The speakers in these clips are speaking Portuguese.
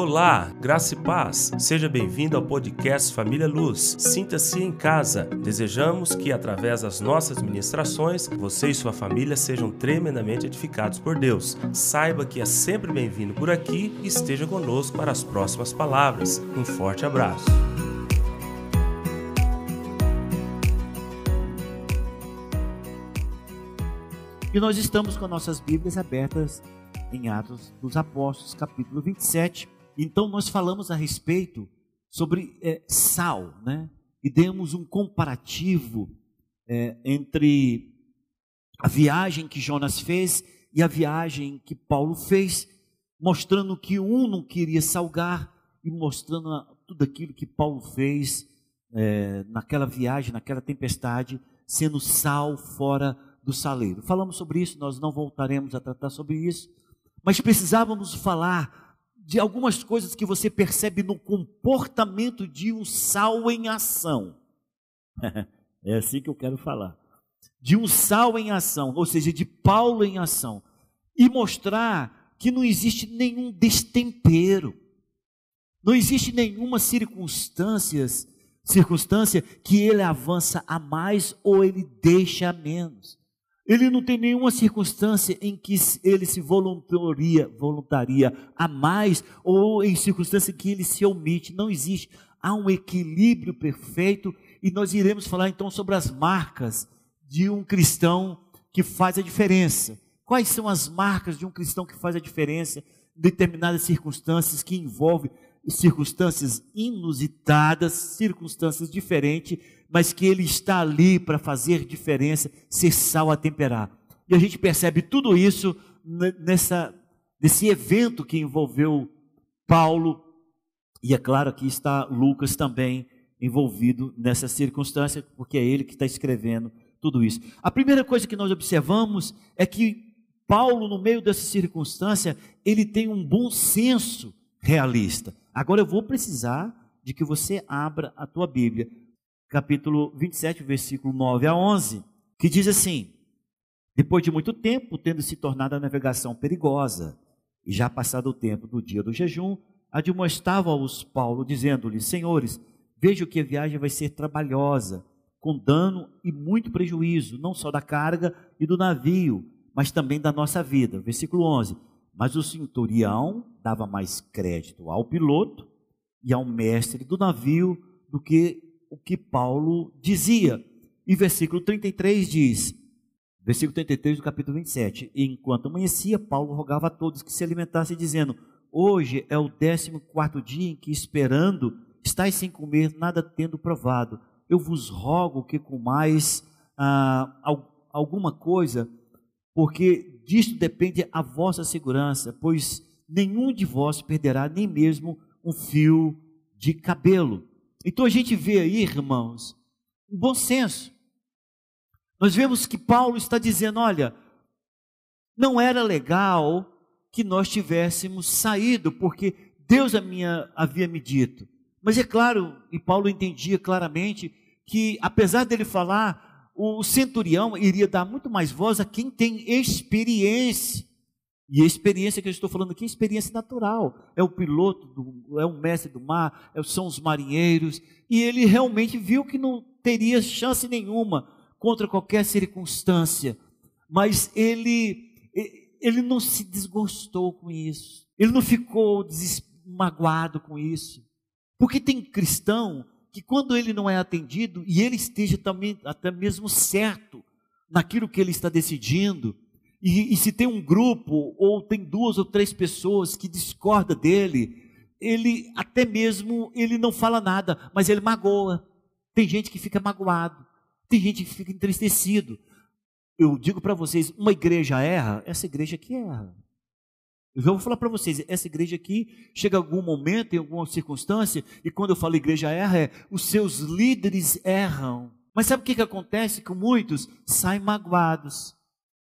Olá, graça e paz. Seja bem-vindo ao podcast Família Luz. Sinta-se em casa. Desejamos que, através das nossas ministrações, você e sua família sejam tremendamente edificados por Deus. Saiba que é sempre bem-vindo por aqui e esteja conosco para as próximas palavras. Um forte abraço. E nós estamos com nossas Bíblias abertas em Atos dos Apóstolos, capítulo 27. Então, nós falamos a respeito sobre é, sal, né? E demos um comparativo é, entre a viagem que Jonas fez e a viagem que Paulo fez, mostrando que um não queria salgar e mostrando tudo aquilo que Paulo fez é, naquela viagem, naquela tempestade, sendo sal fora do saleiro. Falamos sobre isso, nós não voltaremos a tratar sobre isso, mas precisávamos falar de algumas coisas que você percebe no comportamento de um sal em ação. é assim que eu quero falar. De um sal em ação, ou seja, de Paulo em ação. E mostrar que não existe nenhum destempero. Não existe nenhuma circunstâncias, circunstância que ele avança a mais ou ele deixa a menos. Ele não tem nenhuma circunstância em que ele se voluntaria, voluntaria a mais ou em circunstância em que ele se omite. Não existe. Há um equilíbrio perfeito e nós iremos falar então sobre as marcas de um cristão que faz a diferença. Quais são as marcas de um cristão que faz a diferença em determinadas circunstâncias que envolvem circunstâncias inusitadas, circunstâncias diferentes, mas que ele está ali para fazer diferença, ser sal a temperar. E a gente percebe tudo isso nessa, nesse evento que envolveu Paulo, e é claro que está Lucas também envolvido nessa circunstância, porque é ele que está escrevendo tudo isso. A primeira coisa que nós observamos é que Paulo, no meio dessa circunstância, ele tem um bom senso realista. Agora eu vou precisar de que você abra a tua Bíblia, capítulo 27, versículo 9 a 11, que diz assim: Depois de muito tempo, tendo se tornado a navegação perigosa, e já passado o tempo do dia do jejum, admoestava-os Paulo, dizendo-lhes: Senhores, vejo que a viagem vai ser trabalhosa, com dano e muito prejuízo, não só da carga e do navio, mas também da nossa vida. Versículo 11. Mas o centurião dava mais crédito ao piloto e ao mestre do navio do que o que Paulo dizia. E versículo 33 diz, versículo 33 do capítulo 27, enquanto amanhecia, Paulo rogava a todos que se alimentassem, dizendo, hoje é o décimo quarto dia em que esperando, estáis sem comer, nada tendo provado, eu vos rogo que comais ah, alguma coisa, porque disto depende a vossa segurança, pois nenhum de vós perderá nem mesmo um fio de cabelo. Então a gente vê aí, irmãos, um bom senso. Nós vemos que Paulo está dizendo: olha, não era legal que nós tivéssemos saído, porque Deus havia me dito. Mas é claro, e Paulo entendia claramente, que apesar dele falar o centurião iria dar muito mais voz a quem tem experiência. E a experiência que eu estou falando aqui é experiência natural. É o piloto, do, é o mestre do mar, é são os marinheiros. E ele realmente viu que não teria chance nenhuma contra qualquer circunstância. Mas ele, ele não se desgostou com isso. Ele não ficou magoado com isso. Porque tem cristão que quando ele não é atendido e ele esteja também até mesmo certo naquilo que ele está decidindo, e, e se tem um grupo ou tem duas ou três pessoas que discorda dele, ele até mesmo ele não fala nada, mas ele magoa. Tem gente que fica magoado, tem gente que fica entristecido. Eu digo para vocês, uma igreja erra, essa igreja que erra. Eu vou falar para vocês, essa igreja aqui chega algum momento, em alguma circunstância, e quando eu falo igreja erra, é os seus líderes erram. Mas sabe o que, que acontece com muitos? Saem magoados,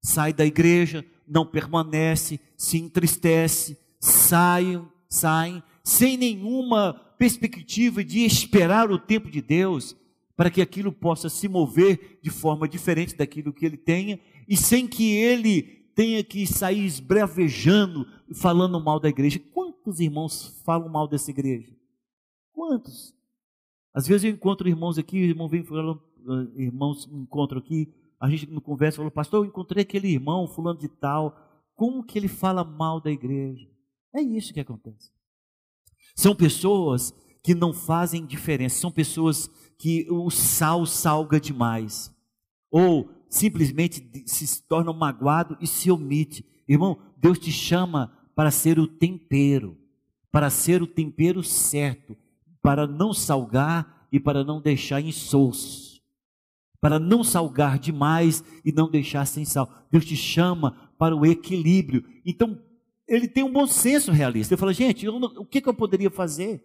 sai da igreja, não permanece, se entristece, saem, saem, sem nenhuma perspectiva de esperar o tempo de Deus, para que aquilo possa se mover de forma diferente daquilo que ele tenha, e sem que ele tenha que sair esbravejando, falando mal da igreja. Quantos irmãos falam mal dessa igreja? Quantos? Às vezes eu encontro irmãos aqui, irmão vem falando, eh, irmãos encontro aqui, a gente não conversa, falou, pastor, eu encontrei aquele irmão, fulano de tal, como que ele fala mal da igreja? É isso que acontece. São pessoas que não fazem diferença, são pessoas que o sal salga demais, ou simplesmente se tornam magoado e se omite. Irmão, Deus te chama para ser o tempero, para ser o tempero certo, para não salgar e para não deixar insosso, para não salgar demais e não deixar sem sal. Deus te chama para o equilíbrio. Então, ele tem um bom senso realista. Ele fala, gente, não, o que, que eu poderia fazer?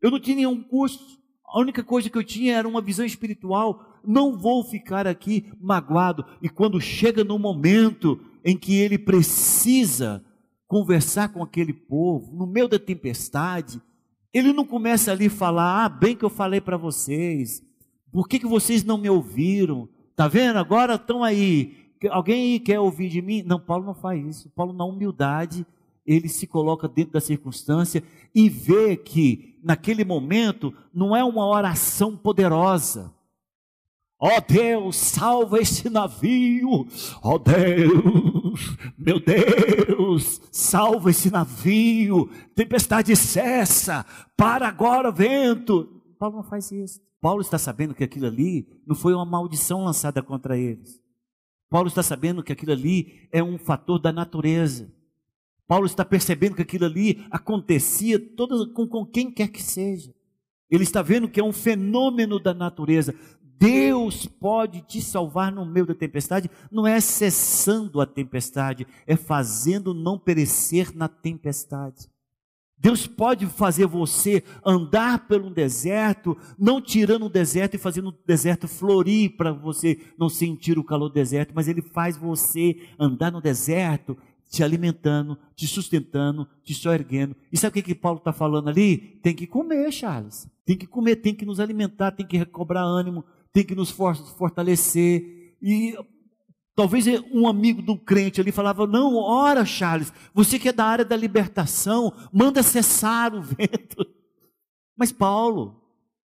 Eu não tinha nenhum curso. A única coisa que eu tinha era uma visão espiritual. Não vou ficar aqui magoado. E quando chega no momento em que ele precisa conversar com aquele povo, no meio da tempestade, ele não começa ali a falar: ah, bem que eu falei para vocês, por que, que vocês não me ouviram? Tá vendo? Agora estão aí. Alguém aí quer ouvir de mim? Não, Paulo não faz isso. Paulo, na humildade, ele se coloca dentro da circunstância e vê que, naquele momento, não é uma oração poderosa. Ó oh Deus, salva esse navio. Ó oh Deus, meu Deus, salva esse navio. Tempestade cessa. Para agora, vento. Paulo não faz isso. Paulo está sabendo que aquilo ali não foi uma maldição lançada contra eles. Paulo está sabendo que aquilo ali é um fator da natureza. Paulo está percebendo que aquilo ali acontecia com, com quem quer que seja. Ele está vendo que é um fenômeno da natureza. Deus pode te salvar no meio da tempestade, não é cessando a tempestade, é fazendo não perecer na tempestade. Deus pode fazer você andar pelo deserto, não tirando o deserto e fazendo o deserto florir para você não sentir o calor do deserto, mas Ele faz você andar no deserto, te alimentando, te sustentando, te só erguendo. E sabe o que, que Paulo está falando ali? Tem que comer, Charles. Tem que comer, tem que nos alimentar, tem que recobrar ânimo, tem que nos fortalecer. E talvez um amigo do crente ali falava: Não, ora, Charles, você que é da área da libertação, manda cessar o vento. Mas Paulo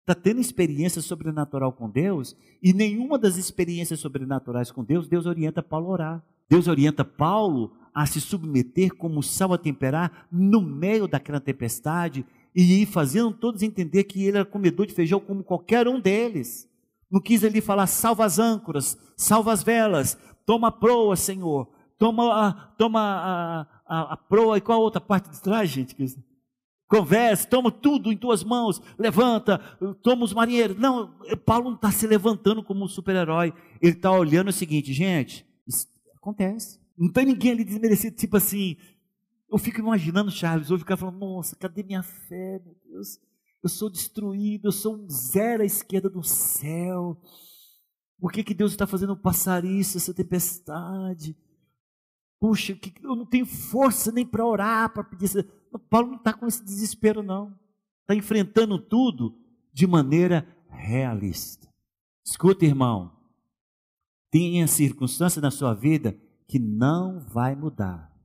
está tendo experiência sobrenatural com Deus, e nenhuma das experiências sobrenaturais com Deus, Deus orienta Paulo a orar. Deus orienta Paulo a se submeter como sal a temperar no meio daquela tempestade e ir fazendo todos entender que ele era comedor de feijão como qualquer um deles. Não quis ele falar, salva as âncoras, salva as velas, toma a proa, Senhor, toma a, toma a, a, a proa, e qual a outra parte de trás, gente? Converse, toma tudo em tuas mãos, levanta, toma os marinheiros. Não, Paulo não está se levantando como um super-herói, ele está olhando o seguinte, gente, acontece. Não tem ninguém ali desmerecido, tipo assim. Eu fico imaginando Charles hoje ficar falando, nossa, cadê minha fé, meu Deus? Eu sou destruído, eu sou um zero à esquerda do céu. Por que, que Deus está fazendo passar isso, essa tempestade? Puxa, eu não tenho força nem para orar, para pedir. Paulo não está com esse desespero, não. Está enfrentando tudo de maneira realista. Escuta, irmão. Tem circunstância na sua vida que não vai mudar.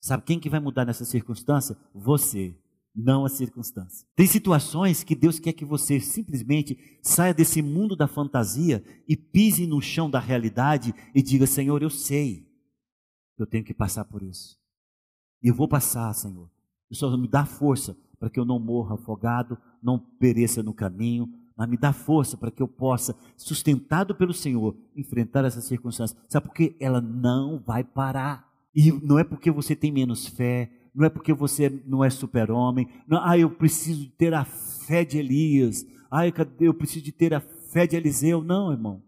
Sabe quem que vai mudar nessa circunstância? Você não a circunstância. Tem situações que Deus quer que você simplesmente saia desse mundo da fantasia e pise no chão da realidade e diga: Senhor, eu sei que eu tenho que passar por isso. E eu vou passar, Senhor. O Senhor me dá força para que eu não morra afogado, não pereça no caminho, mas me dá força para que eu possa, sustentado pelo Senhor, enfrentar essa circunstância. Sabe por quê? Ela não vai parar. E não é porque você tem menos fé, não é porque você não é super-homem, ah, eu preciso ter a fé de Elias, ah, eu preciso de ter a fé de Eliseu. Não, irmão.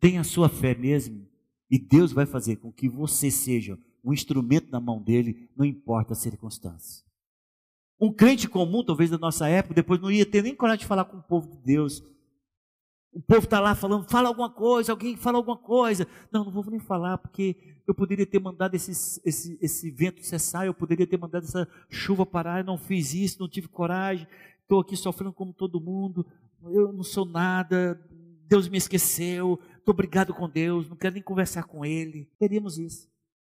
Tenha a sua fé mesmo, e Deus vai fazer com que você seja um instrumento na mão dele, não importa a circunstância. Um crente comum, talvez da nossa época, depois não ia ter nem coragem de falar com o povo de Deus, o povo está lá falando, fala alguma coisa, alguém fala alguma coisa. Não, não vou nem falar, porque eu poderia ter mandado esse, esse, esse vento cessar, eu poderia ter mandado essa chuva parar, eu não fiz isso, não tive coragem, estou aqui sofrendo como todo mundo, eu não sou nada, Deus me esqueceu, estou brigado com Deus, não quero nem conversar com Ele. Teríamos isso.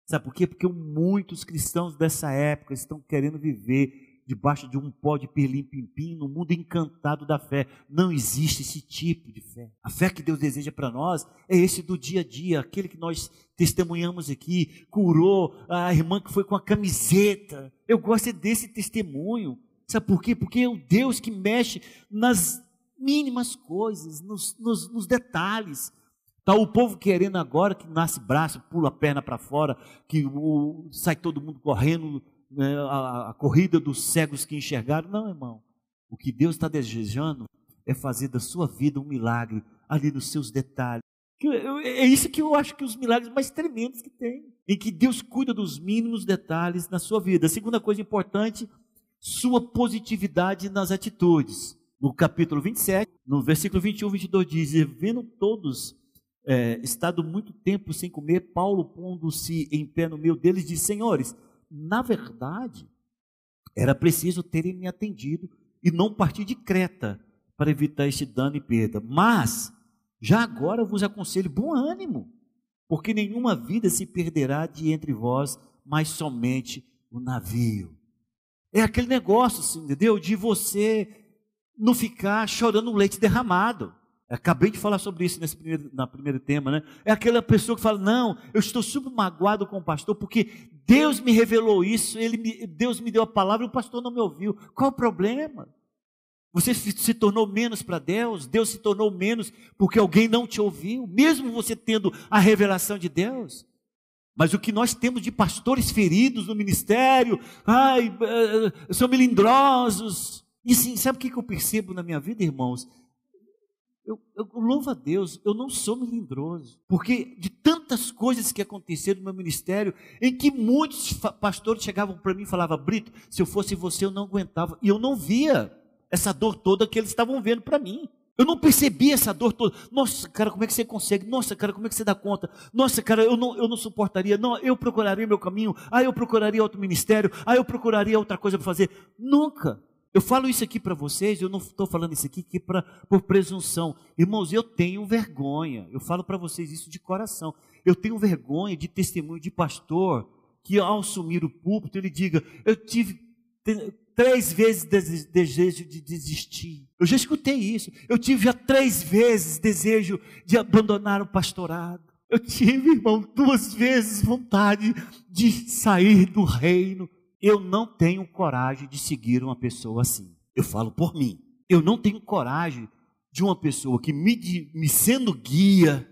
Sabe por quê? Porque muitos cristãos dessa época estão querendo viver debaixo de um pó de pirlim-pim-pim, no mundo encantado da fé. Não existe esse tipo de fé. A fé que Deus deseja para nós é esse do dia a dia, aquele que nós testemunhamos aqui, curou a irmã que foi com a camiseta. Eu gosto desse testemunho. Sabe por quê? Porque é o Deus que mexe nas mínimas coisas, nos, nos, nos detalhes. Está o povo querendo agora que nasce braço, pula a perna para fora, que o, sai todo mundo correndo a, a corrida dos cegos que enxergaram. Não, irmão. O que Deus está desejando é fazer da sua vida um milagre ali nos seus detalhes. É isso que eu acho que os milagres mais tremendos que tem. Em que Deus cuida dos mínimos detalhes na sua vida. A segunda coisa importante, sua positividade nas atitudes. No capítulo 27, no versículo 21 22 diz: Vendo todos é, estado muito tempo sem comer, Paulo pondo-se em pé no meio deles, disse: Senhores, na verdade, era preciso terem me atendido e não partir de Creta para evitar este dano e perda. Mas, já agora vos aconselho bom ânimo, porque nenhuma vida se perderá de entre vós, mas somente o navio. É aquele negócio, assim, entendeu? De você não ficar chorando leite derramado. Acabei de falar sobre isso nesse primeiro, na primeiro tema, né? É aquela pessoa que fala: Não, eu estou super magoado com o pastor, porque Deus me revelou isso, ele me, Deus me deu a palavra e o pastor não me ouviu. Qual o problema? Você se tornou menos para Deus, Deus se tornou menos porque alguém não te ouviu, mesmo você tendo a revelação de Deus. Mas o que nós temos de pastores feridos no ministério, ai, eh, eh, são melindrosos. E sim, sabe o que eu percebo na minha vida, irmãos? Eu, eu, louvo a Deus, eu não sou melindroso, porque de tantas coisas que aconteceram no meu ministério, em que muitos pastores chegavam para mim e falavam, Brito, se eu fosse você eu não aguentava, e eu não via essa dor toda que eles estavam vendo para mim. Eu não percebia essa dor toda. Nossa, cara, como é que você consegue? Nossa, cara, como é que você dá conta? Nossa, cara, eu não, eu não suportaria. Não, eu procuraria meu caminho. Ah, eu procuraria outro ministério. Ah, eu procuraria outra coisa para fazer. Nunca. Eu falo isso aqui para vocês, eu não estou falando isso aqui, pra, por presunção. Irmãos, eu tenho vergonha, eu falo para vocês isso de coração. Eu tenho vergonha de testemunho de pastor que ao assumir o púlpito ele diga: Eu tive três vezes desejo de desistir. Eu já escutei isso. Eu tive já três vezes desejo de abandonar o pastorado. Eu tive, irmão, duas vezes vontade de sair do reino. Eu não tenho coragem de seguir uma pessoa assim. Eu falo por mim. Eu não tenho coragem de uma pessoa que, me, me sendo guia,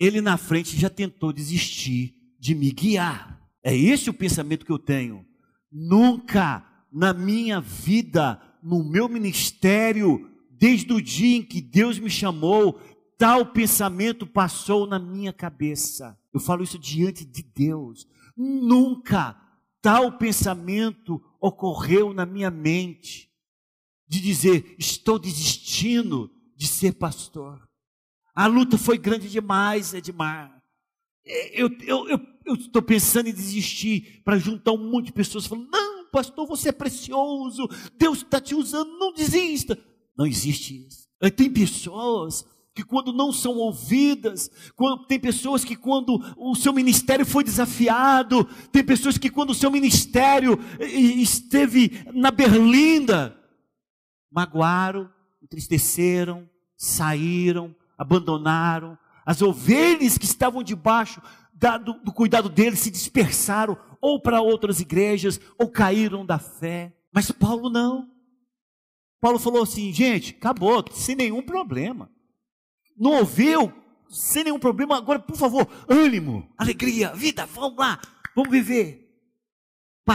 ele na frente já tentou desistir de me guiar. É esse o pensamento que eu tenho. Nunca na minha vida, no meu ministério, desde o dia em que Deus me chamou, tal pensamento passou na minha cabeça. Eu falo isso diante de Deus. Nunca tal pensamento ocorreu na minha mente, de dizer: estou desistindo de ser pastor. A luta foi grande demais, Edmar. Eu estou eu, eu, eu pensando em desistir para juntar um monte de pessoas falando: não, pastor, você é precioso, Deus está te usando, não desista. Não existe isso. Tem pessoas que quando não são ouvidas, quando, tem pessoas que quando o seu ministério foi desafiado, tem pessoas que quando o seu ministério esteve na berlinda, magoaram, entristeceram, saíram, abandonaram, as ovelhas que estavam debaixo da, do, do cuidado deles se dispersaram ou para outras igrejas ou caíram da fé, mas Paulo não. Paulo falou assim, gente, acabou, sem nenhum problema não ouviu, sem nenhum problema, agora, por favor, ânimo, alegria, vida, vamos lá, vamos viver.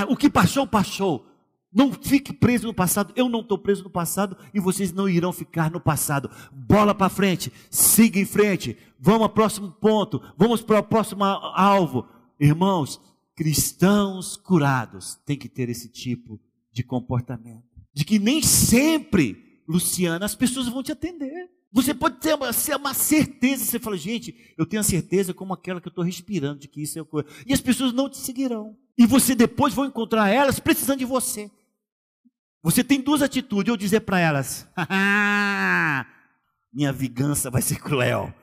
O que passou, passou. Não fique preso no passado. Eu não estou preso no passado e vocês não irão ficar no passado. Bola para frente, siga em frente. Vamos ao próximo ponto. Vamos para o próximo alvo. Irmãos, cristãos curados têm que ter esse tipo de comportamento. De que nem sempre, Luciana, as pessoas vão te atender. Você pode ter uma, uma certeza, você fala, gente, eu tenho a certeza como aquela que eu estou respirando, de que isso é coisa. E as pessoas não te seguirão. E você depois vai encontrar elas precisando de você. Você tem duas atitudes, ou dizer para elas, minha vingança vai ser cruel.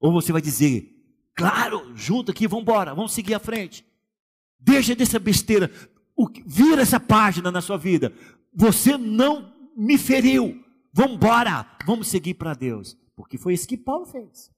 Ou você vai dizer, Claro, junto aqui, vamos embora, vamos seguir à frente. Deixa dessa besteira. Vira essa página na sua vida. Você não me feriu. Vamos embora, vamos seguir para Deus. Porque foi isso que Paulo fez.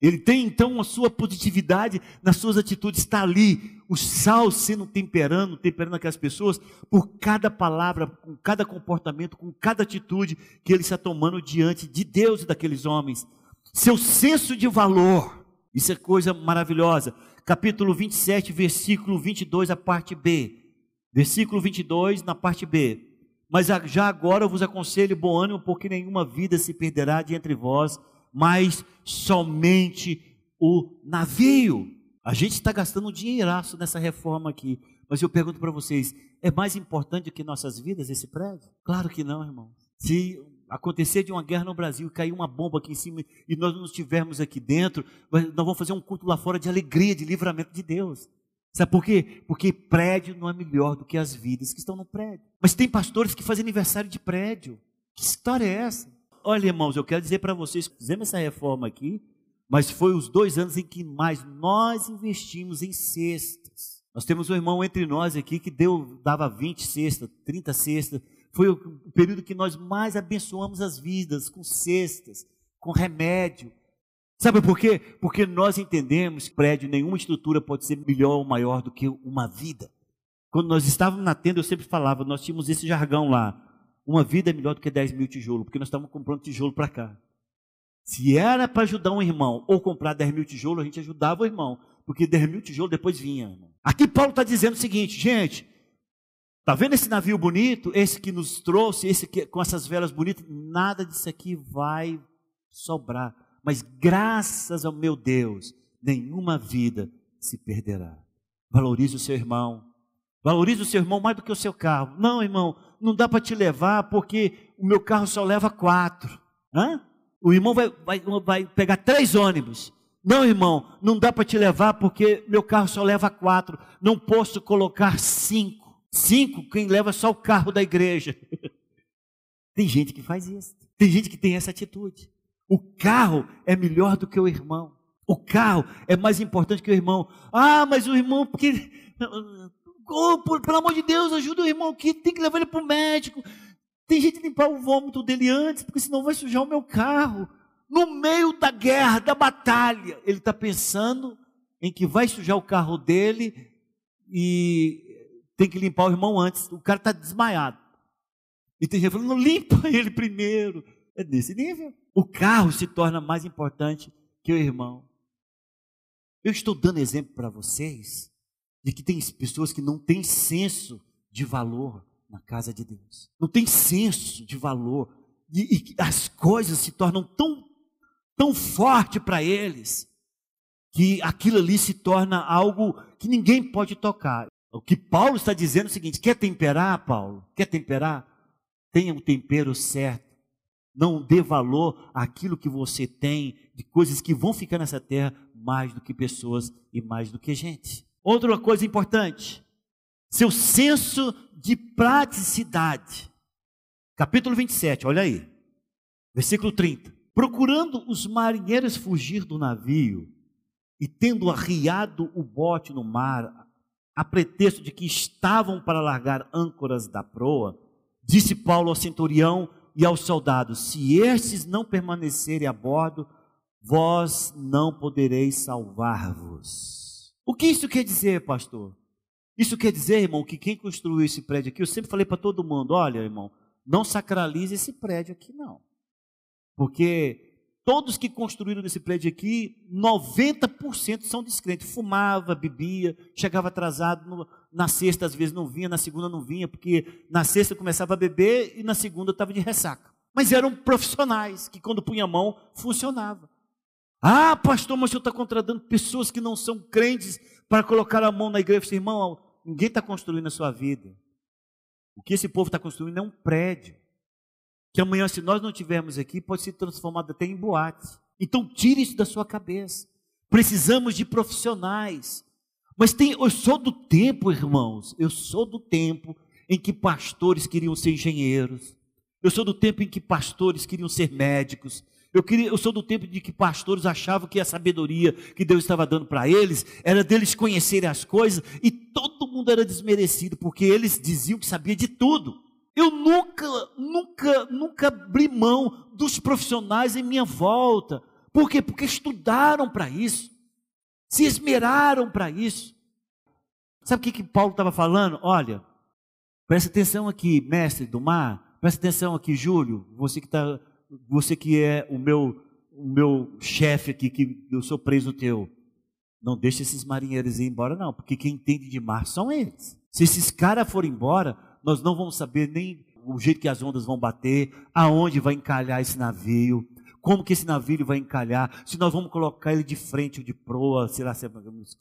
Ele tem então a sua positividade nas suas atitudes, está ali, o sal sendo temperando, temperando aquelas pessoas, por cada palavra, com cada comportamento, com cada atitude que ele está tomando diante de Deus e daqueles homens. Seu senso de valor, isso é coisa maravilhosa. Capítulo 27, versículo 22, a parte B. Versículo 22, na parte B. Mas já agora eu vos aconselho bom ânimo, porque nenhuma vida se perderá de entre vós, mas somente o navio. A gente está gastando um dinheiraço nessa reforma aqui. Mas eu pergunto para vocês: é mais importante do que nossas vidas esse prédio? Claro que não, irmão. Se acontecer de uma guerra no Brasil, cair uma bomba aqui em cima e nós não estivermos aqui dentro, nós vamos fazer um culto lá fora de alegria, de livramento de Deus. Sabe por quê? Porque prédio não é melhor do que as vidas que estão no prédio. Mas tem pastores que fazem aniversário de prédio. Que história é essa? Olha, irmãos, eu quero dizer para vocês, fizemos essa reforma aqui, mas foi os dois anos em que mais nós investimos em cestas. Nós temos um irmão entre nós aqui que deu, dava 20 cestas, 30 cestas. Foi o período que nós mais abençoamos as vidas, com cestas, com remédio, Sabe por quê? Porque nós entendemos que prédio, nenhuma estrutura pode ser melhor ou maior do que uma vida. Quando nós estávamos na tenda, eu sempre falava, nós tínhamos esse jargão lá. Uma vida é melhor do que 10 mil tijolos, porque nós estávamos comprando tijolo para cá. Se era para ajudar um irmão ou comprar 10 mil tijolos, a gente ajudava o irmão, porque 10 mil tijolos depois vinha. Irmão. Aqui Paulo está dizendo o seguinte, gente, tá vendo esse navio bonito, esse que nos trouxe, esse que, com essas velas bonitas, nada disso aqui vai sobrar mas graças ao meu Deus, nenhuma vida se perderá. Valorize o seu irmão. Valorize o seu irmão mais do que o seu carro. Não, irmão, não dá para te levar porque o meu carro só leva quatro. Hã? O irmão vai, vai, vai pegar três ônibus. Não, irmão, não dá para te levar porque meu carro só leva quatro. Não posso colocar cinco. Cinco, quem leva só o carro da igreja. tem gente que faz isso. Tem gente que tem essa atitude. O carro é melhor do que o irmão. O carro é mais importante que o irmão. Ah, mas o irmão, porque. Oh, por, pelo amor de Deus, ajuda o irmão aqui, tem que levar ele para o médico. Tem gente que limpar o vômito dele antes, porque senão vai sujar o meu carro. No meio da guerra, da batalha, ele está pensando em que vai sujar o carro dele e tem que limpar o irmão antes. O cara está desmaiado. E tem gente falando, limpa ele primeiro. É desse nível. O carro se torna mais importante que o irmão. Eu estou dando exemplo para vocês de que tem pessoas que não têm senso de valor na casa de Deus. Não tem senso de valor. E, e as coisas se tornam tão, tão forte para eles que aquilo ali se torna algo que ninguém pode tocar. O que Paulo está dizendo é o seguinte: quer temperar, Paulo? Quer temperar? Tenha um tempero certo não dê valor àquilo que você tem, de coisas que vão ficar nessa terra, mais do que pessoas e mais do que gente. Outra coisa importante, seu senso de praticidade. Capítulo 27, olha aí, versículo 30. Procurando os marinheiros fugir do navio e tendo arriado o bote no mar, a pretexto de que estavam para largar âncoras da proa, disse Paulo ao centurião e aos soldados: Se estes não permanecerem a bordo, vós não podereis salvar-vos. O que isso quer dizer, pastor? Isso quer dizer, irmão, que quem construiu esse prédio aqui, eu sempre falei para todo mundo: olha, irmão, não sacralize esse prédio aqui, não. Porque todos que construíram esse prédio aqui, 90% são descrentes. Fumava, bebia, chegava atrasado, no, na sexta às vezes não vinha, na segunda não vinha, porque na sexta começava a beber e na segunda estava de ressaca. Mas eram profissionais, que quando punha a mão, funcionava. Ah, pastor, mas o senhor está contratando pessoas que não são crentes para colocar a mão na igreja. Irmão, ninguém está construindo a sua vida. O que esse povo está construindo é um prédio que amanhã, se nós não tivermos aqui, pode ser transformado até em boate. Então, tire isso da sua cabeça. Precisamos de profissionais. Mas tem, eu sou do tempo, irmãos, eu sou do tempo em que pastores queriam ser engenheiros. Eu sou do tempo em que pastores queriam ser médicos. Eu, queria, eu sou do tempo de que pastores achavam que a sabedoria que Deus estava dando para eles era deles conhecerem as coisas e todo mundo era desmerecido, porque eles diziam que sabia de tudo. Eu nunca, nunca, nunca abri mão dos profissionais em minha volta. Por quê? Porque estudaram para isso, se esmeraram para isso. Sabe o que, que Paulo estava falando? Olha, presta atenção aqui, mestre do mar, presta atenção aqui, Júlio, você que está você que é o meu, o meu chefe aqui, que eu sou preso teu, não deixe esses marinheiros ir embora, não, porque quem entende de mar são eles. Se esses caras forem embora, nós não vamos saber nem o jeito que as ondas vão bater, aonde vai encalhar esse navio, como que esse navio vai encalhar, se nós vamos colocar ele de frente ou de proa, sei lá se é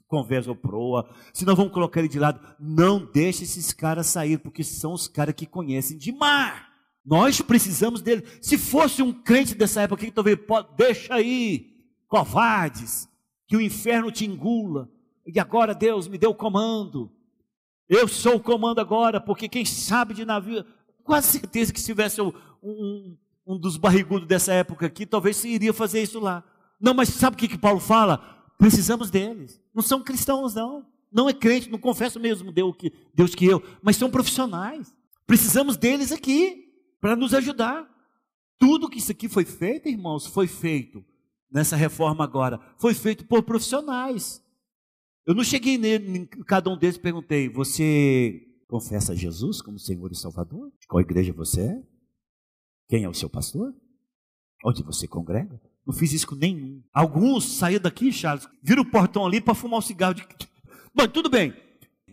conversa ou proa, se nós vamos colocar ele de lado, não deixe esses caras sair, porque são os caras que conhecem de mar. Nós precisamos dele. Se fosse um crente dessa época, que talvez deixa aí, covardes, que o inferno te engula. E agora Deus me deu o comando. Eu sou o comando agora, porque quem sabe de navio, quase certeza que se tivesse um, um, um dos barrigudos dessa época aqui, talvez se iria fazer isso lá. Não, mas sabe o que, que Paulo fala? Precisamos deles. Não são cristãos, não. Não é crente, não confessa o mesmo Deus que, Deus que eu, mas são profissionais. Precisamos deles aqui para nos ajudar. Tudo que isso aqui foi feito, irmãos, foi feito nessa reforma agora, foi feito por profissionais. Eu não cheguei nele, em cada um deles e perguntei: Você confessa Jesus como Senhor e Salvador? De qual igreja você é? Quem é o seu pastor? Onde você congrega? Não fiz isso com nenhum. Alguns saíram daqui, Charles, viram o portão ali para fumar um cigarro. De... Tudo bem.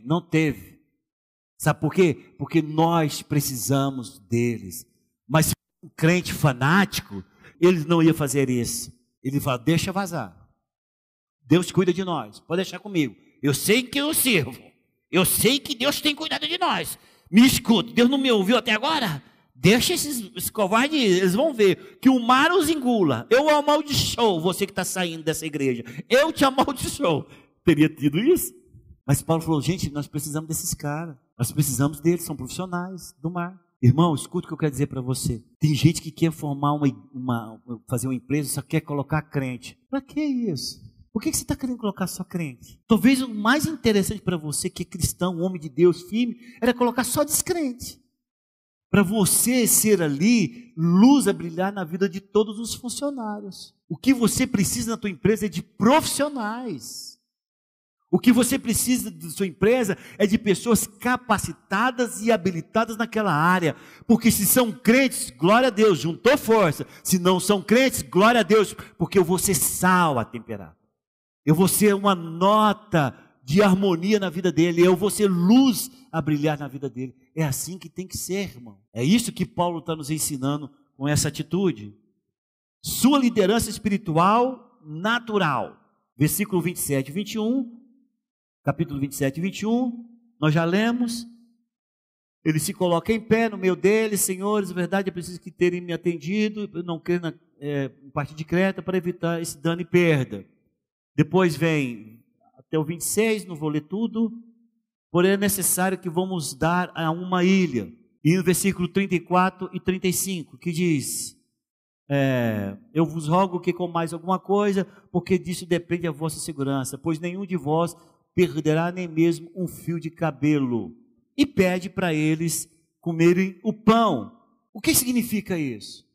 Não teve. Sabe por quê? Porque nós precisamos deles. Mas um crente fanático, ele não ia fazer isso. Ele fala: deixa vazar. Deus cuida de nós. Pode deixar comigo. Eu sei que eu sirvo. Eu sei que Deus tem cuidado de nós. Me escuta. Deus não me ouviu até agora? Deixa esses, esses covardes, eles vão ver que o mar os engula. Eu amaldiçoo você que está saindo dessa igreja. Eu te amaldiçoo. Teria tido isso? Mas Paulo falou: gente, nós precisamos desses caras. Nós precisamos deles, são profissionais do mar. Irmão, escuta o que eu quero dizer para você. Tem gente que quer formar uma, uma, fazer uma empresa, só quer colocar crente. Para que isso? Por que você está querendo colocar só crente? Talvez o mais interessante para você, que é cristão, homem de Deus, firme, era colocar só descrente. Para você ser ali, luz a brilhar na vida de todos os funcionários. O que você precisa na tua empresa é de profissionais. O que você precisa de sua empresa é de pessoas capacitadas e habilitadas naquela área. Porque se são crentes, glória a Deus, juntou força. Se não são crentes, glória a Deus, porque eu vou ser sal a temperar. Eu vou ser uma nota de harmonia na vida dele. Eu vou ser luz a brilhar na vida dele. É assim que tem que ser, irmão. É isso que Paulo está nos ensinando com essa atitude. Sua liderança espiritual natural. Versículo 27 e 21 capítulo 27 e 21, nós já lemos. Ele se coloca em pé no meio deles, senhores, verdade é preciso que terem me atendido, não quero na é, parte de Creta para evitar esse dano e perda. Depois vem até o 26, não vou ler tudo, porém é necessário que vamos dar a uma ilha. E no versículo 34 e 35, que diz: é, Eu vos rogo que com mais alguma coisa, porque disso depende a vossa segurança, pois nenhum de vós perderá nem mesmo um fio de cabelo. E pede para eles comerem o pão. O que significa isso?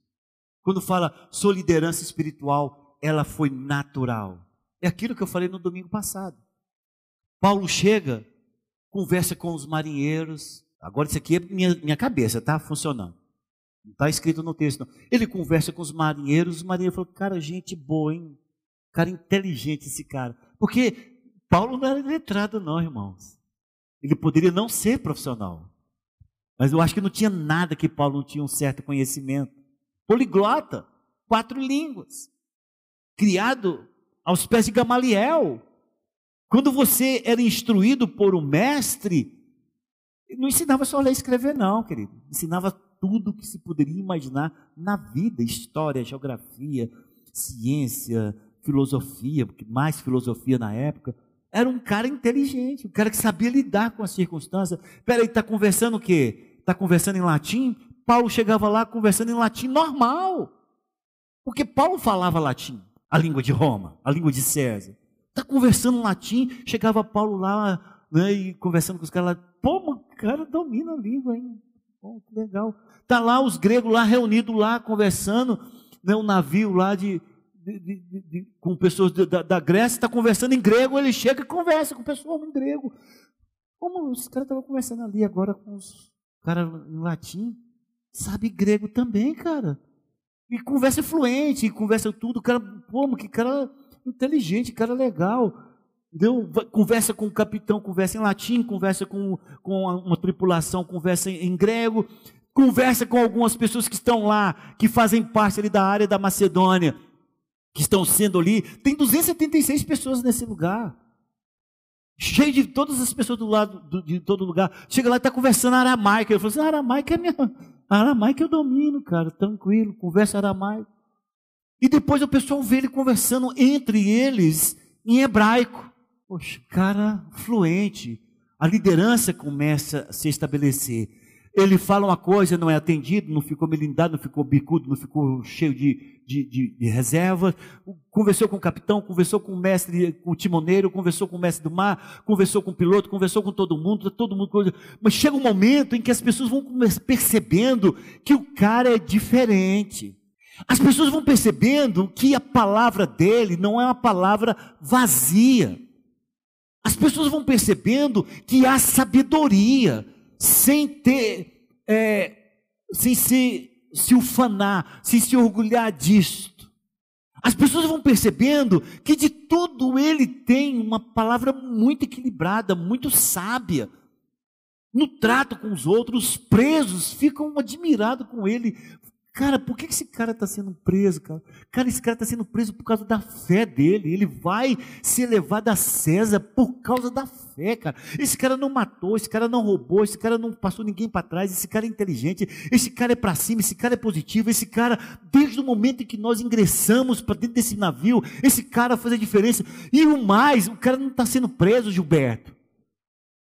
Quando fala sua liderança espiritual, ela foi natural. É aquilo que eu falei no domingo passado. Paulo chega, conversa com os marinheiros. Agora, isso aqui é minha, minha cabeça, tá funcionando. Não está escrito no texto, não. Ele conversa com os marinheiros, os marinheiros falam, cara, gente boa, hein? Cara inteligente esse cara. Porque Paulo não era letrado, não, irmãos. Ele poderia não ser profissional. Mas eu acho que não tinha nada que Paulo não tinha um certo conhecimento. Poliglota, quatro línguas. Criado aos pés de Gamaliel. Quando você era instruído por um mestre, não ensinava só a ler e escrever, não, querido. Ensinava tudo que se poderia imaginar na vida: história, geografia, ciência, filosofia, mais filosofia na época. Era um cara inteligente, um cara que sabia lidar com as circunstâncias. Peraí, está conversando o quê? Está conversando em latim? Paulo chegava lá conversando em latim normal. Porque Paulo falava latim, a língua de Roma, a língua de César. Está conversando latim, chegava Paulo lá né, e conversando com os caras lá. Pô, o cara domina a língua, hein? Pô, que legal. Está lá os gregos lá reunidos lá, conversando, né, um navio lá de, de, de, de com pessoas da, da Grécia, está conversando em grego, ele chega e conversa com o pessoal em grego. Como os caras estavam conversando ali agora com os caras em latim, sabe grego também, cara. E conversa fluente, conversa tudo, cara, pô, que cara inteligente, cara legal. Entendeu? Conversa com o capitão, conversa em latim, conversa com, com uma tripulação, conversa em, em grego, conversa com algumas pessoas que estão lá, que fazem parte ali da área da Macedônia, que estão sendo ali. Tem 276 pessoas nesse lugar. Cheio de todas as pessoas do lado de todo lugar. Chega lá e está conversando aramaica. Eu falo assim: aramaica é minha. Aramaica eu domino, cara, tranquilo, conversa aramaico. E depois o pessoal vê ele conversando entre eles em hebraico. Poxa, cara fluente. A liderança começa a se estabelecer. Ele fala uma coisa, não é atendido, não ficou melindado, não ficou bicudo, não ficou cheio de, de, de, de reserva. Conversou com o capitão, conversou com o mestre, com o timoneiro, conversou com o mestre do mar, conversou com o piloto, conversou com todo mundo, todo mundo. Mas chega um momento em que as pessoas vão percebendo que o cara é diferente. As pessoas vão percebendo que a palavra dele não é uma palavra vazia. As pessoas vão percebendo que há sabedoria sem ter, é, sem se, se ufanar, sem se orgulhar disto. As pessoas vão percebendo que de tudo ele tem uma palavra muito equilibrada, muito sábia. No trato com os outros, os presos ficam admirados com ele, Cara, por que esse cara está sendo preso, cara? Cara, esse cara está sendo preso por causa da fé dele. Ele vai ser levado a César por causa da fé, cara. Esse cara não matou, esse cara não roubou, esse cara não passou ninguém para trás, esse cara é inteligente, esse cara é para cima, esse cara é positivo, esse cara, desde o momento em que nós ingressamos para dentro desse navio, esse cara faz a diferença. E o mais, o cara não está sendo preso, Gilberto.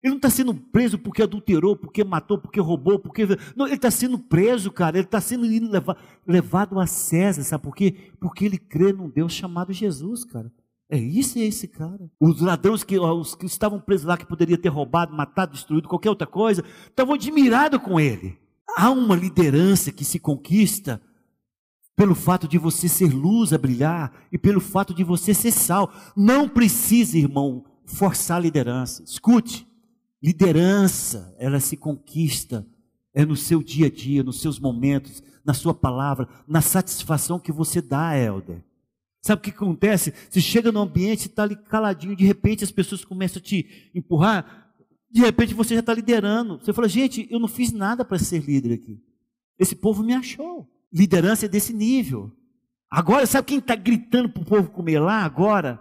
Ele não está sendo preso porque adulterou, porque matou, porque roubou, porque. Não, ele está sendo preso, cara. Ele está sendo levado, a César, sabe por quê? Porque ele crê num Deus chamado Jesus, cara. É isso e é esse cara. Os ladrões que, os que estavam presos lá, que poderia ter roubado, matado, destruído, qualquer outra coisa, estavam admirados com ele. Há uma liderança que se conquista pelo fato de você ser luz a brilhar e pelo fato de você ser sal. Não precisa, irmão, forçar a liderança. Escute. Liderança, ela se conquista é no seu dia a dia, nos seus momentos, na sua palavra, na satisfação que você dá, Helder. Sabe o que acontece? Você chega no ambiente, está ali caladinho, de repente as pessoas começam a te empurrar, de repente você já está liderando. Você fala, gente, eu não fiz nada para ser líder aqui. Esse povo me achou. Liderança é desse nível. Agora, sabe quem está gritando para o povo comer lá agora?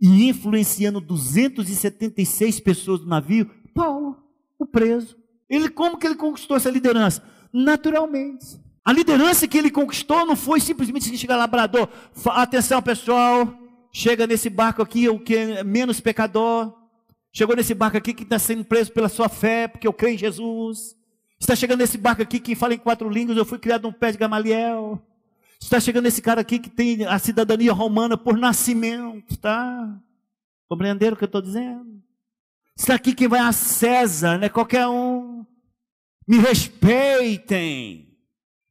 E influenciando 276 pessoas do navio? Paulo, o preso. Ele como que ele conquistou essa liderança? Naturalmente. A liderança que ele conquistou não foi simplesmente chegar lá, brador, atenção pessoal, chega nesse barco aqui o que é menos pecador, chegou nesse barco aqui que está sendo preso pela sua fé, porque eu creio em Jesus. Está chegando nesse barco aqui que fala em quatro línguas, eu fui criado num pé de Gamaliel. Está chegando esse cara aqui que tem a cidadania romana por nascimento, tá? Compreenderam o que eu estou dizendo? Está aqui quem vai a César, não é qualquer um. Me respeitem,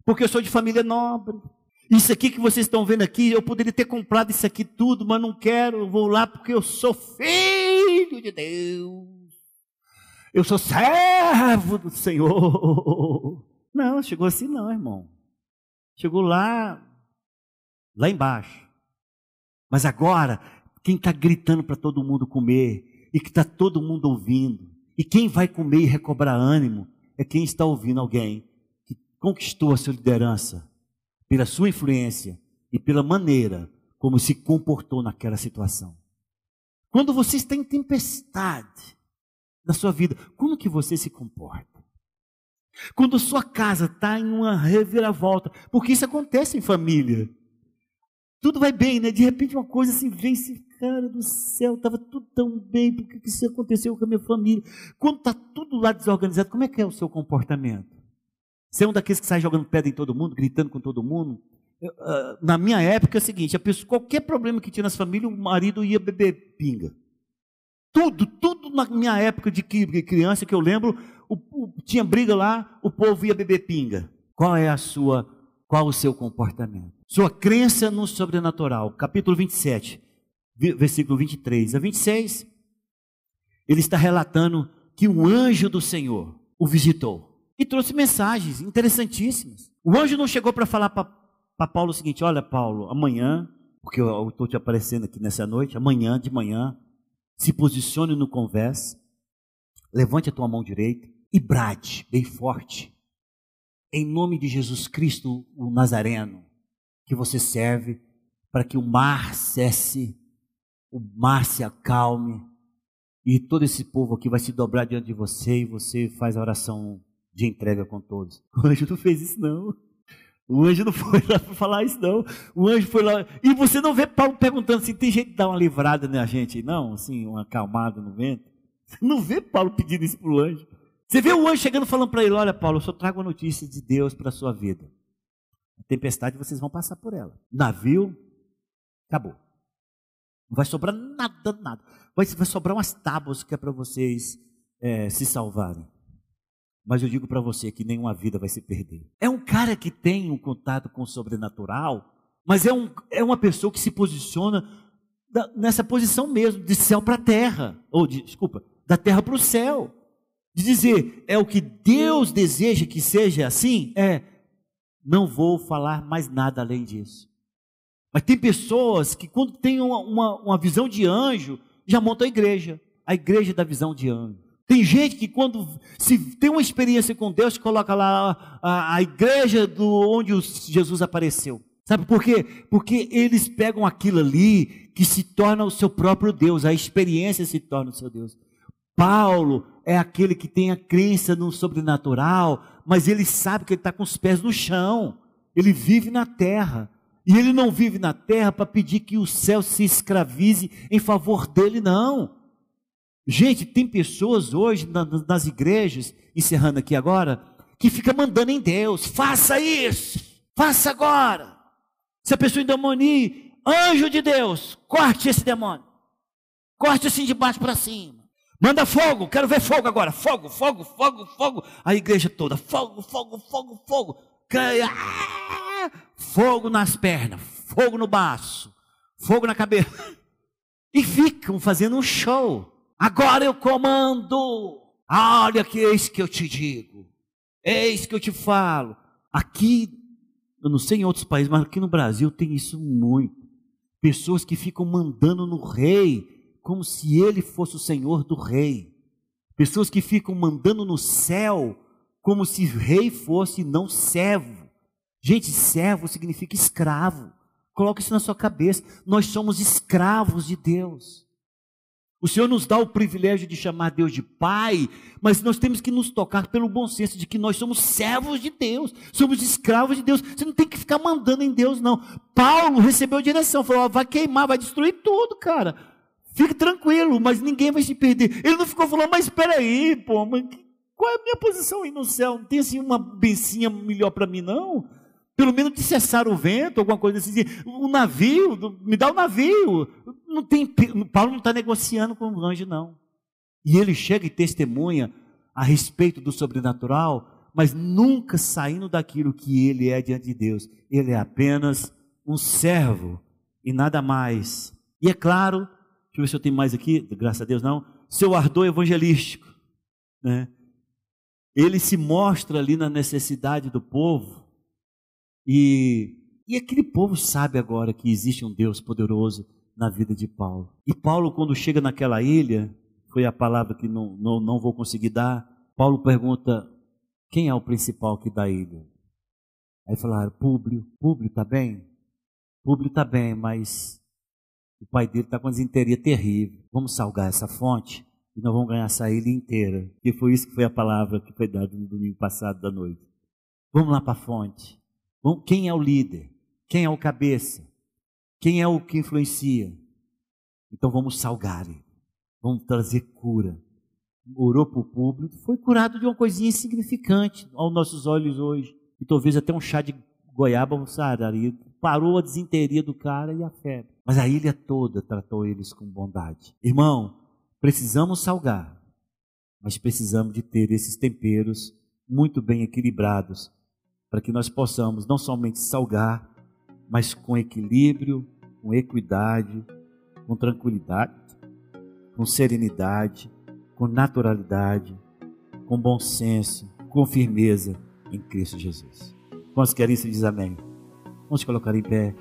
porque eu sou de família nobre. Isso aqui que vocês estão vendo aqui, eu poderia ter comprado isso aqui tudo, mas não quero, vou lá porque eu sou filho de Deus. Eu sou servo do Senhor. Não, chegou assim não, irmão. Chegou lá, lá embaixo. Mas agora, quem está gritando para todo mundo comer e que está todo mundo ouvindo. E quem vai comer e recobrar ânimo é quem está ouvindo alguém que conquistou a sua liderança pela sua influência e pela maneira como se comportou naquela situação. Quando você está em tempestade na sua vida, como que você se comporta? Quando a sua casa está em uma reviravolta, porque isso acontece em família. Tudo vai bem, né? De repente uma coisa assim vem se cara do céu, estava tudo tão bem, por que isso aconteceu com a minha família? Quando está tudo lá desorganizado, como é que é o seu comportamento? Você é um daqueles que sai jogando pedra em todo mundo, gritando com todo mundo, ah, na minha época é o seguinte: pessoa, qualquer problema que tinha nas famílias, o marido ia beber pinga. Tudo, tudo na minha época de criança que eu lembro, o, o, tinha briga lá, o povo ia beber pinga. Qual é a sua, qual o seu comportamento? Sua crença no sobrenatural. Capítulo 27, versículo 23 a 26. Ele está relatando que um anjo do Senhor o visitou e trouxe mensagens interessantíssimas. O anjo não chegou para falar para Paulo o seguinte: Olha, Paulo, amanhã, porque eu estou te aparecendo aqui nessa noite, amanhã de manhã, se posicione no conversa, levante a tua mão direita e brade bem forte, em nome de Jesus Cristo, o Nazareno, que você serve, para que o mar cesse, o mar se acalme, e todo esse povo aqui vai se dobrar diante de você, e você faz a oração de entrega com todos. O anjo não fez isso, não. O anjo não foi lá para falar isso, não. O anjo foi lá. E você não vê Paulo perguntando se assim, tem jeito de dar uma livrada na gente, não, assim, uma acalmada no vento. Você não vê Paulo pedindo isso para o anjo. Você vê o anjo chegando falando para ele: Olha, Paulo, eu só trago a notícia de Deus para a sua vida. A tempestade vocês vão passar por ela. Navio, acabou. Não vai sobrar nada, nada. Vai, vai sobrar umas tábuas que é para vocês é, se salvarem. Mas eu digo para você que nenhuma vida vai se perder. É um cara que tem um contato com o sobrenatural, mas é, um, é uma pessoa que se posiciona da, nessa posição mesmo, de céu para terra, ou de, desculpa, da terra para o céu. De dizer, é o que Deus deseja que seja assim? É, não vou falar mais nada além disso. Mas tem pessoas que, quando tem uma, uma, uma visão de anjo, já montam a igreja, a igreja da visão de anjo. Tem gente que quando se tem uma experiência com Deus, coloca lá a, a igreja do onde Jesus apareceu. Sabe por quê? Porque eles pegam aquilo ali que se torna o seu próprio Deus, a experiência se torna o seu Deus. Paulo é aquele que tem a crença no sobrenatural, mas ele sabe que ele está com os pés no chão, ele vive na terra. E ele não vive na terra para pedir que o céu se escravize em favor dele, não. Gente, tem pessoas hoje nas igrejas, encerrando aqui agora, que fica mandando em Deus, faça isso, faça agora. Se a pessoa endemonia, anjo de Deus, corte esse demônio. Corte assim de baixo para cima. Manda fogo, quero ver fogo agora. Fogo, fogo, fogo, fogo. A igreja toda, fogo, fogo, fogo, fogo. Fogo nas pernas, fogo no baço, fogo na cabeça. E ficam fazendo um show. Agora eu comando. Olha que eis que eu te digo. Eis que eu te falo. Aqui, eu não sei em outros países, mas aqui no Brasil tem isso muito. Pessoas que ficam mandando no rei, como se ele fosse o senhor do rei. Pessoas que ficam mandando no céu, como se rei fosse não servo. Gente, servo significa escravo. Coloque isso na sua cabeça. Nós somos escravos de Deus. O Senhor nos dá o privilégio de chamar Deus de Pai, mas nós temos que nos tocar pelo bom senso de que nós somos servos de Deus, somos escravos de Deus. Você não tem que ficar mandando em Deus, não. Paulo recebeu direção, falou: vai queimar, vai destruir tudo, cara. Fique tranquilo, mas ninguém vai se perder. Ele não ficou falando, mas espera aí, pô, mas qual é a minha posição aí no céu? Não tem assim uma bencinha melhor para mim, não? Pelo menos de cessar o vento, alguma coisa assim. O navio, me dá o navio. Não tem, Paulo não está negociando com o anjo, não. E ele chega e testemunha a respeito do sobrenatural, mas nunca saindo daquilo que ele é diante de Deus. Ele é apenas um servo e nada mais. E é claro, deixa eu ver se eu tenho mais aqui, graças a Deus não, seu ardor evangelístico. Né? Ele se mostra ali na necessidade do povo e, e aquele povo sabe agora que existe um Deus poderoso na vida de Paulo. E Paulo, quando chega naquela ilha, foi a palavra que não, não, não vou conseguir dar. Paulo pergunta: quem é o principal aqui da ilha? Aí falaram: Públio. Públio está bem? Públio está bem, mas o pai dele está com uma desinteria terrível. Vamos salgar essa fonte e nós vamos ganhar essa ilha inteira. E foi isso que foi a palavra que foi dada no domingo passado da noite. Vamos lá para a fonte. Quem é o líder? Quem é o cabeça? Quem é o que influencia? Então vamos salgar ele. Vamos trazer cura. Orou para o público, foi curado de uma coisinha insignificante aos nossos olhos hoje. E talvez até um chá de goiaba mussararia, parou a desinteria do cara e a febre. Mas a ilha toda tratou eles com bondade. Irmão, precisamos salgar, mas precisamos de ter esses temperos muito bem equilibrados para que nós possamos não somente salgar, mas com equilíbrio, com equidade, com tranquilidade, com serenidade, com naturalidade, com bom senso, com firmeza em Cristo Jesus. Quantos querem isso? Diz amém. Vamos colocar em pé.